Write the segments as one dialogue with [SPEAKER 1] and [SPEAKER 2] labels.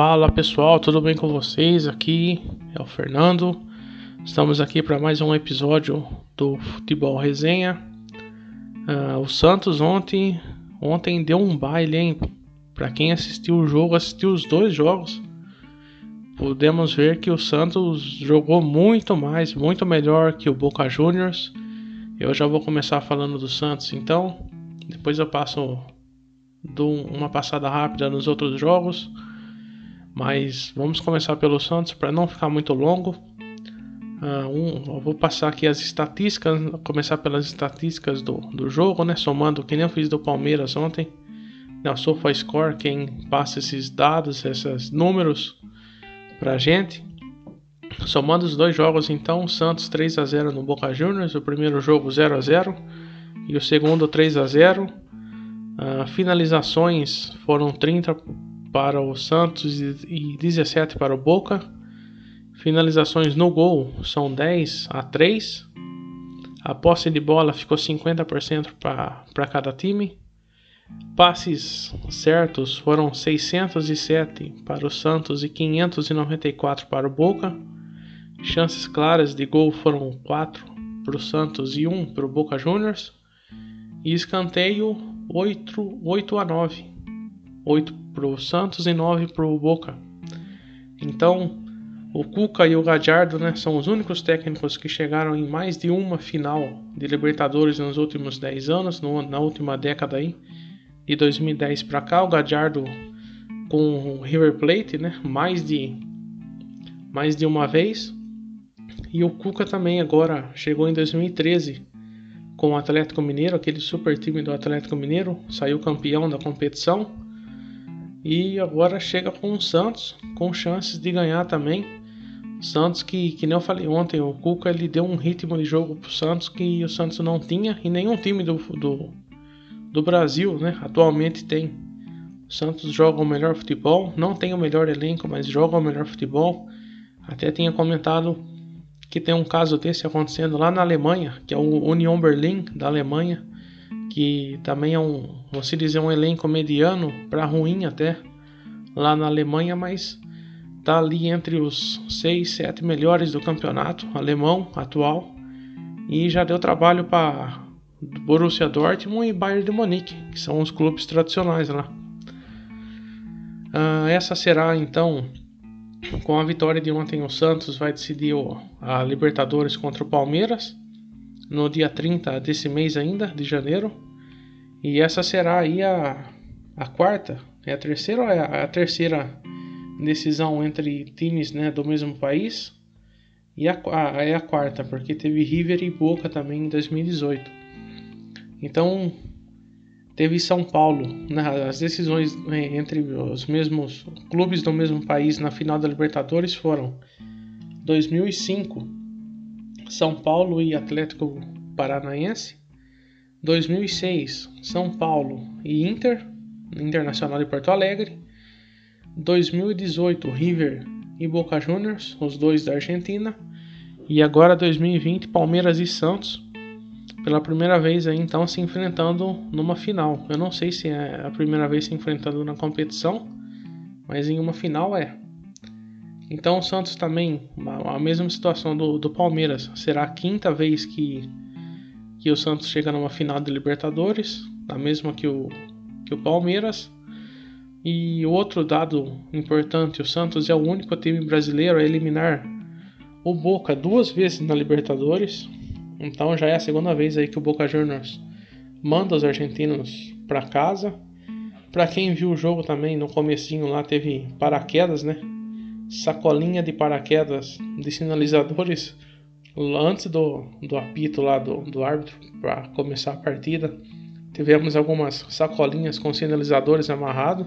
[SPEAKER 1] Fala pessoal, tudo bem com vocês? Aqui é o Fernando. Estamos aqui para mais um episódio do Futebol Resenha. Uh, o Santos ontem, ontem deu um baile, hein? Para quem assistiu o jogo, assistiu os dois jogos, podemos ver que o Santos jogou muito mais, muito melhor que o Boca Juniors. Eu já vou começar falando do Santos, então depois eu passo uma passada rápida nos outros jogos. Mas vamos começar pelo Santos para não ficar muito longo. Uh, um, eu vou passar aqui as estatísticas, começar pelas estatísticas do, do jogo, né? Somando que nem eu fiz do Palmeiras ontem. O SofaScore, quem passa esses dados, esses números pra gente. Somando os dois jogos, então, Santos 3 a 0 no Boca Juniors, o primeiro jogo 0 a 0 e o segundo 3 a 0. Uh, finalizações foram 30 para o Santos e 17 para o Boca. Finalizações no gol são 10 a 3. A posse de bola ficou 50% para cada time. Passes certos foram 607 para o Santos e 594 para o Boca. Chances claras de gol foram 4 para o Santos e 1 para o Boca Juniors. E escanteio 8, 8 a 9. 8 para o Santos e 9 para o Boca. Então, o Cuca e o Gadiardo né, são os únicos técnicos que chegaram em mais de uma final de Libertadores nos últimos 10 anos, no, na última década aí, de 2010 para cá. O Gadiardo com o River Plate, né, mais de mais de uma vez. E o Cuca também agora chegou em 2013 com o Atlético Mineiro, aquele super time do Atlético Mineiro, saiu campeão da competição e agora chega com o Santos, com chances de ganhar também. Santos que, que nem eu falei ontem, o Cuca ele deu um ritmo de jogo pro Santos que o Santos não tinha e nenhum time do, do, do Brasil né, atualmente tem. O Santos joga o melhor futebol, não tem o melhor elenco, mas joga o melhor futebol. Até tinha comentado que tem um caso desse acontecendo lá na Alemanha, que é o Union Berlin da Alemanha que também é um, você dizer, um elenco mediano para ruim até lá na Alemanha, mas tá ali entre os 6, 7 melhores do campeonato alemão atual e já deu trabalho para Borussia Dortmund e Bayern de Munique, que são os clubes tradicionais lá. Uh, essa será então com a vitória de ontem o Santos vai decidir a Libertadores contra o Palmeiras no dia 30 desse mês ainda, de janeiro. E essa será aí a, a quarta, é a terceira é a, a terceira decisão entre times né, do mesmo país? E a, a, é a quarta, porque teve River e Boca também em 2018. Então, teve São Paulo, né, as decisões né, entre os mesmos clubes do mesmo país na final da Libertadores foram 2005 são Paulo e Atlético Paranaense. 2006, São Paulo e Inter, Internacional de Porto Alegre. 2018, River e Boca Juniors, os dois da Argentina. E agora 2020, Palmeiras e Santos, pela primeira vez aí então se enfrentando numa final. Eu não sei se é a primeira vez se enfrentando na competição, mas em uma final é. Então o Santos também, a mesma situação do, do Palmeiras, será a quinta vez que, que o Santos chega numa final de Libertadores, a mesma que o, que o Palmeiras. E outro dado importante, o Santos é o único time brasileiro a eliminar o Boca duas vezes na Libertadores. Então já é a segunda vez aí que o Boca Juniors manda os argentinos para casa. Para quem viu o jogo também, no comecinho lá teve paraquedas, né? Sacolinha de paraquedas de sinalizadores antes do, do apito lá do, do árbitro para começar a partida. Tivemos algumas sacolinhas com sinalizadores amarrados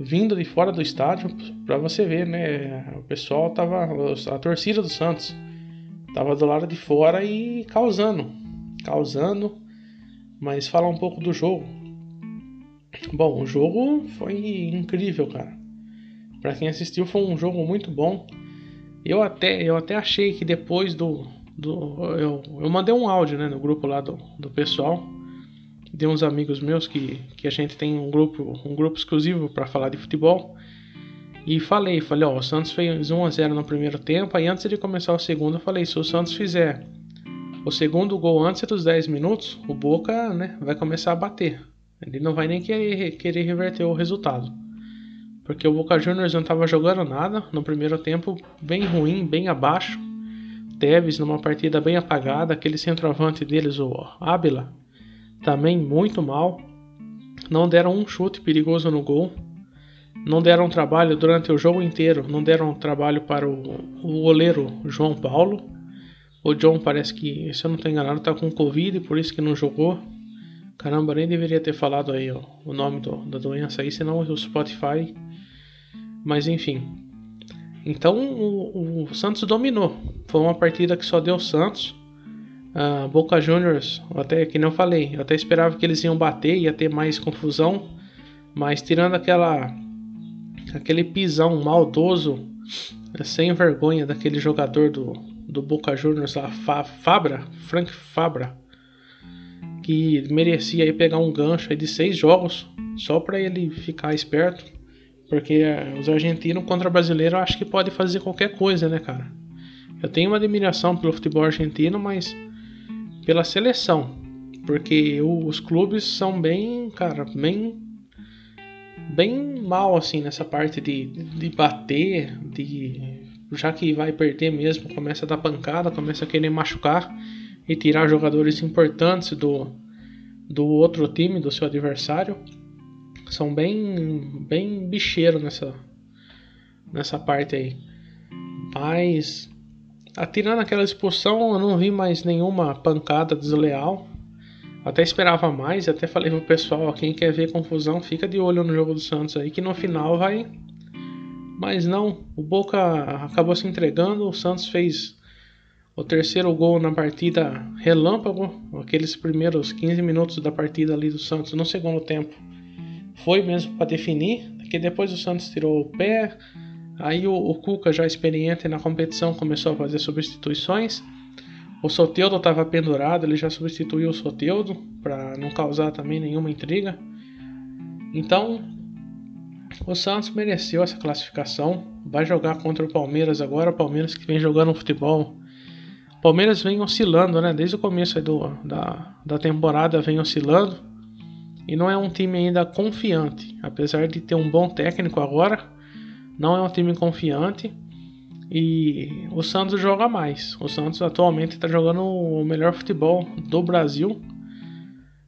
[SPEAKER 1] vindo de fora do estádio para você ver, né? O pessoal tava a torcida do Santos tava do lado de fora e causando, causando. Mas falar um pouco do jogo. Bom, o jogo foi incrível, cara. Para quem assistiu, foi um jogo muito bom. Eu até, eu até achei que depois do. do eu, eu mandei um áudio né, no grupo lá do, do pessoal. De uns amigos meus que, que a gente tem um grupo, um grupo exclusivo para falar de futebol. E falei, falei, ó, o Santos fez 1 a 0 no primeiro tempo, aí antes de começar o segundo, eu falei, se o Santos fizer o segundo gol antes dos 10 minutos, o Boca, né, vai começar a bater. Ele não vai nem querer, querer reverter o resultado. Porque o Boca Juniors não estava jogando nada no primeiro tempo, bem ruim, bem abaixo. Tevez numa partida bem apagada, aquele centroavante deles, o Ábila, também muito mal. Não deram um chute perigoso no gol não deram trabalho durante o jogo inteiro, não deram trabalho para o, o goleiro João Paulo. O John parece que, se eu não estou enganado, está com Covid, por isso que não jogou. Caramba, nem deveria ter falado aí ó, o nome do, da doença aí, senão o Spotify. Mas enfim. Então o, o Santos dominou. Foi uma partida que só deu Santos. Uh, Boca Juniors, até que não falei, eu até esperava que eles iam bater, ia ter mais confusão. Mas tirando aquela aquele pisão maldoso, é, sem vergonha daquele jogador do, do Boca Juniors lá, Fabra, Frank Fabra, que merecia aí pegar um gancho aí de seis jogos só para ele ficar esperto, porque os argentinos contra brasileiro acho que pode fazer qualquer coisa, né, cara? Eu tenho uma admiração pelo futebol argentino, mas pela seleção, porque os clubes são bem, cara, bem bem mal assim nessa parte de, de bater, de já que vai perder mesmo, começa a dar pancada, começa a querer machucar e tirar jogadores importantes do, do outro time, do seu adversário. São bem bem bicheiro nessa nessa parte aí. Mas atirando aquela expulsão, eu não vi mais nenhuma pancada desleal. Até esperava mais, até falei pro pessoal, quem quer ver confusão, fica de olho no jogo do Santos aí, que no final vai. Mas não, o Boca acabou se entregando, o Santos fez o terceiro gol na partida relâmpago, aqueles primeiros 15 minutos da partida ali do Santos no segundo tempo. Foi mesmo para definir, que depois o Santos tirou o pé, aí o, o Cuca já experiente na competição começou a fazer substituições. O Soteudo estava pendurado, ele já substituiu o Soteudo para não causar também nenhuma intriga. Então, o Santos mereceu essa classificação. Vai jogar contra o Palmeiras agora. O Palmeiras que vem jogando futebol. O Palmeiras vem oscilando, né? Desde o começo do, da, da temporada vem oscilando. E não é um time ainda confiante. Apesar de ter um bom técnico agora, não é um time confiante. E o Santos joga mais. O Santos atualmente está jogando o melhor futebol do Brasil.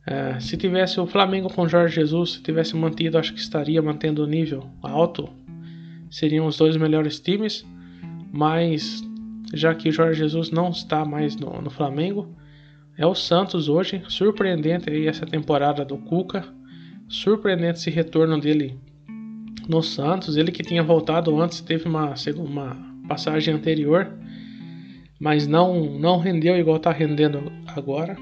[SPEAKER 1] É, se tivesse o Flamengo com Jorge Jesus, se tivesse mantido, acho que estaria mantendo o nível alto. Seriam os dois melhores times. Mas já que o Jorge Jesus não está mais no, no Flamengo, é o Santos hoje. Surpreendente aí essa temporada do Cuca. Surpreendente esse retorno dele no Santos. Ele que tinha voltado antes, teve uma, uma passagem anterior, mas não não rendeu igual está rendendo agora.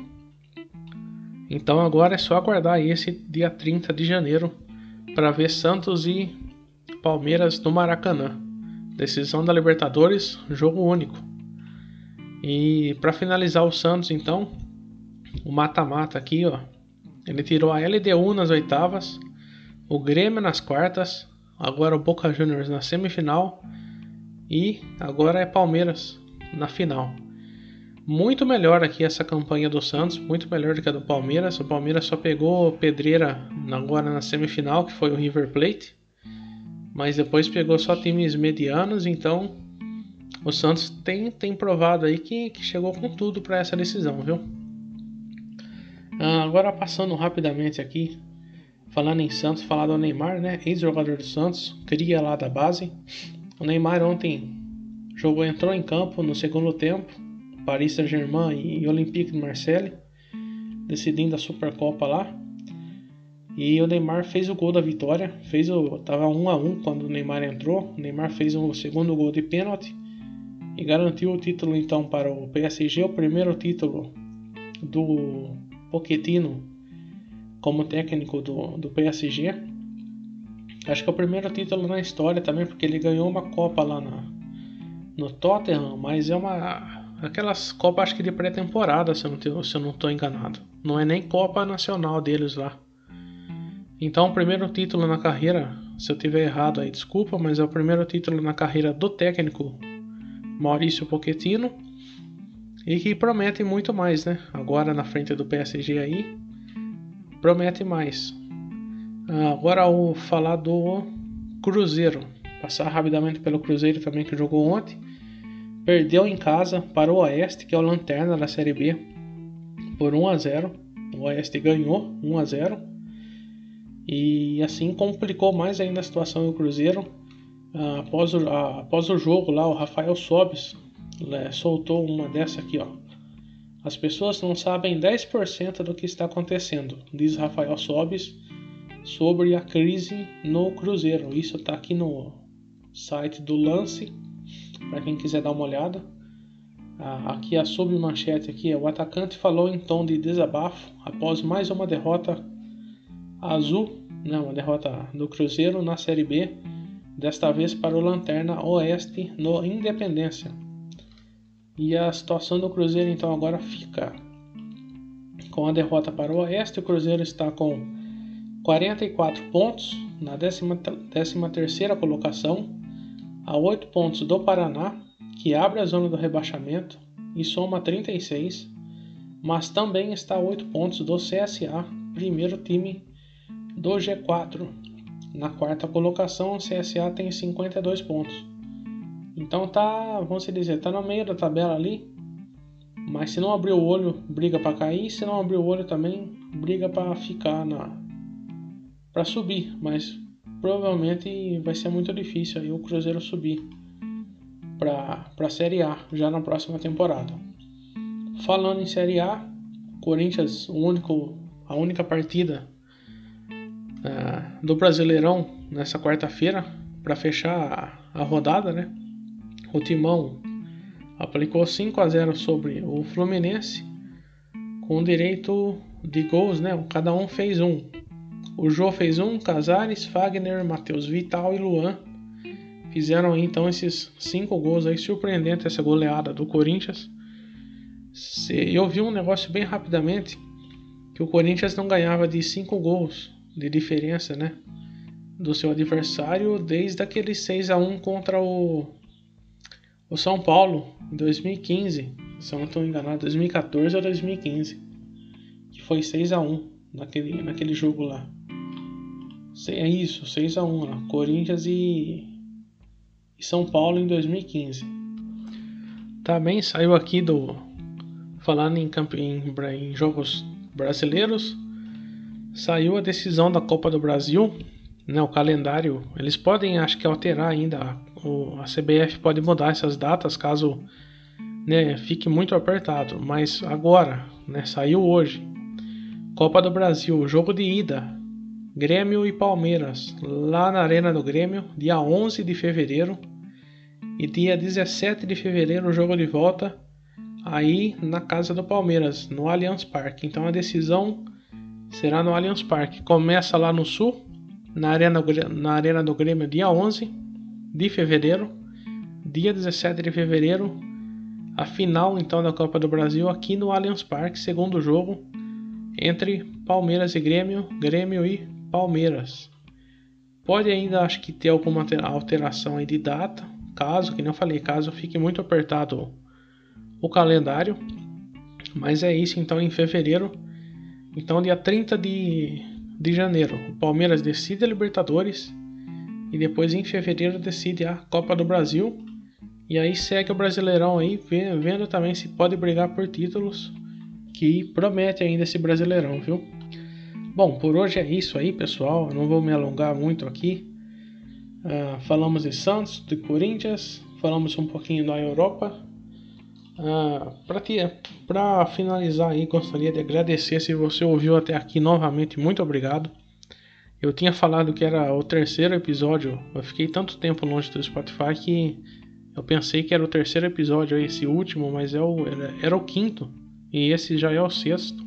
[SPEAKER 1] Então agora é só aguardar esse dia 30 de janeiro para ver Santos e Palmeiras no Maracanã. Decisão da Libertadores, jogo único. E para finalizar o Santos então, o mata-mata aqui, ó. Ele tirou a LDU nas oitavas, o Grêmio nas quartas, agora o Boca Juniors na semifinal e agora é Palmeiras na final. Muito melhor aqui essa campanha do Santos, muito melhor do que a do Palmeiras. O Palmeiras só pegou pedreira agora na semifinal, que foi o River Plate. Mas depois pegou só times medianos, então o Santos tem, tem provado aí que, que chegou com tudo para essa decisão, viu? Ah, agora passando rapidamente aqui, falando em Santos, falar do Neymar, né? Ex-jogador do Santos, cria lá da base. O Neymar ontem jogou, entrou em campo no segundo tempo, Paris Saint-Germain e Olympique de Marseille, decidindo a Supercopa lá. E o Neymar fez o gol da vitória, fez o tava 1 a 1 quando o Neymar entrou. O Neymar fez o segundo gol de pênalti e garantiu o título então para o PSG, o primeiro título do Pochettino como técnico do, do PSG. Acho que é o primeiro título na história também, porque ele ganhou uma Copa lá na, no Tottenham, mas é uma. Aquelas Copas acho que de pré-temporada, se, se eu não estou enganado. Não é nem Copa Nacional deles lá. Então, o primeiro título na carreira Se eu tiver errado aí, desculpa, mas é o primeiro título na carreira do técnico Maurício Pochettino e que promete muito mais, né? Agora na frente do PSG aí, promete mais. Ah, agora o falar do Cruzeiro, passar rapidamente pelo Cruzeiro também que jogou ontem, perdeu em casa para o Oeste, que é o lanterna da Série B, por 1 a 0. O Oeste ganhou 1 a 0 e assim complicou mais ainda a situação do Cruzeiro. Ah, após, o, ah, após o jogo lá, o Rafael Sobes né, soltou uma dessa aqui, ó. As pessoas não sabem 10% do que está acontecendo, diz Rafael Sobes sobre a crise no Cruzeiro. Isso está aqui no site do Lance, para quem quiser dar uma olhada. Ah, aqui a submanchete aqui é o atacante falou em tom de desabafo após mais uma derrota azul, não, uma derrota do Cruzeiro na Série B, desta vez para o Lanterna Oeste no Independência. E a situação do Cruzeiro então agora fica com a derrota para o Oeste, o Cruzeiro está com 44 pontos na 13 terceira colocação, a 8 pontos do Paraná, que abre a zona do rebaixamento e soma 36, mas também está a 8 pontos do CSA, primeiro time do G4. Na quarta colocação, o CSA tem 52 pontos. Então tá, vamos dizer, tá no meio da tabela ali. Mas se não abrir o olho, briga para cair. Se não abrir o olho também, briga para ficar na para subir, mas provavelmente vai ser muito difícil aí o Cruzeiro subir para a Série A já na próxima temporada. Falando em Série A, Corinthians, o único, a única partida uh, do Brasileirão nessa quarta-feira para fechar a, a, rodada, né? O Timão aplicou 5 a 0 sobre o Fluminense com direito de gols, né? Cada um fez um. O Jô fez um, Casares, Fagner, Matheus Vital e Luan fizeram então esses cinco gols aí surpreendente essa goleada do Corinthians. Eu vi um negócio bem rapidamente que o Corinthians não ganhava de cinco gols de diferença, né? Do seu adversário desde aquele 6 a 1 contra o, o São Paulo em 2015. Se eu não estou enganado, 2014 ou 2015. Que foi 6 a 1 naquele, naquele jogo lá. É isso, 6 a 1 lá. Corinthians e, e São Paulo em 2015. Também saiu aqui do. Falando em, em, em jogos brasileiros saiu a decisão da Copa do Brasil, né, o calendário. Eles podem, acho que, alterar ainda. O, a CBF pode mudar essas datas caso né, fique muito apertado. Mas agora, né, saiu hoje. Copa do Brasil, jogo de ida. Grêmio e Palmeiras, lá na Arena do Grêmio, dia 11 de fevereiro. E dia 17 de fevereiro, o jogo de volta, aí na casa do Palmeiras, no Allianz Parque. Então a decisão será no Allianz Parque. Começa lá no sul, na Arena, na Arena do Grêmio, dia 11 de fevereiro. Dia 17 de fevereiro, a final então da Copa do Brasil aqui no Allianz Parque, segundo jogo entre Palmeiras e Grêmio, Grêmio e Palmeiras. Pode ainda acho que ter alguma alteração de data, caso, que não falei, caso fique muito apertado o calendário. Mas é isso então em fevereiro então, dia 30 de, de janeiro, o Palmeiras decide a Libertadores e depois em fevereiro decide a Copa do Brasil. E aí segue o Brasileirão aí, vendo também se pode brigar por títulos, que promete ainda esse Brasileirão, viu? Bom, por hoje é isso aí, pessoal. Eu não vou me alongar muito aqui. Uh, falamos de Santos, de Corinthians, falamos um pouquinho da Europa ah, para finalizar aí, gostaria de agradecer se você ouviu até aqui novamente, muito obrigado. Eu tinha falado que era o terceiro episódio, eu fiquei tanto tempo longe do Spotify que eu pensei que era o terceiro episódio, esse último, mas é o, era, era o quinto e esse já é o sexto.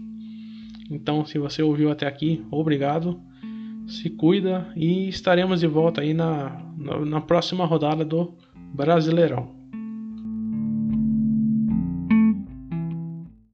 [SPEAKER 1] Então, se você ouviu até aqui, obrigado. Se cuida e estaremos de volta aí na, na, na próxima rodada do Brasileirão.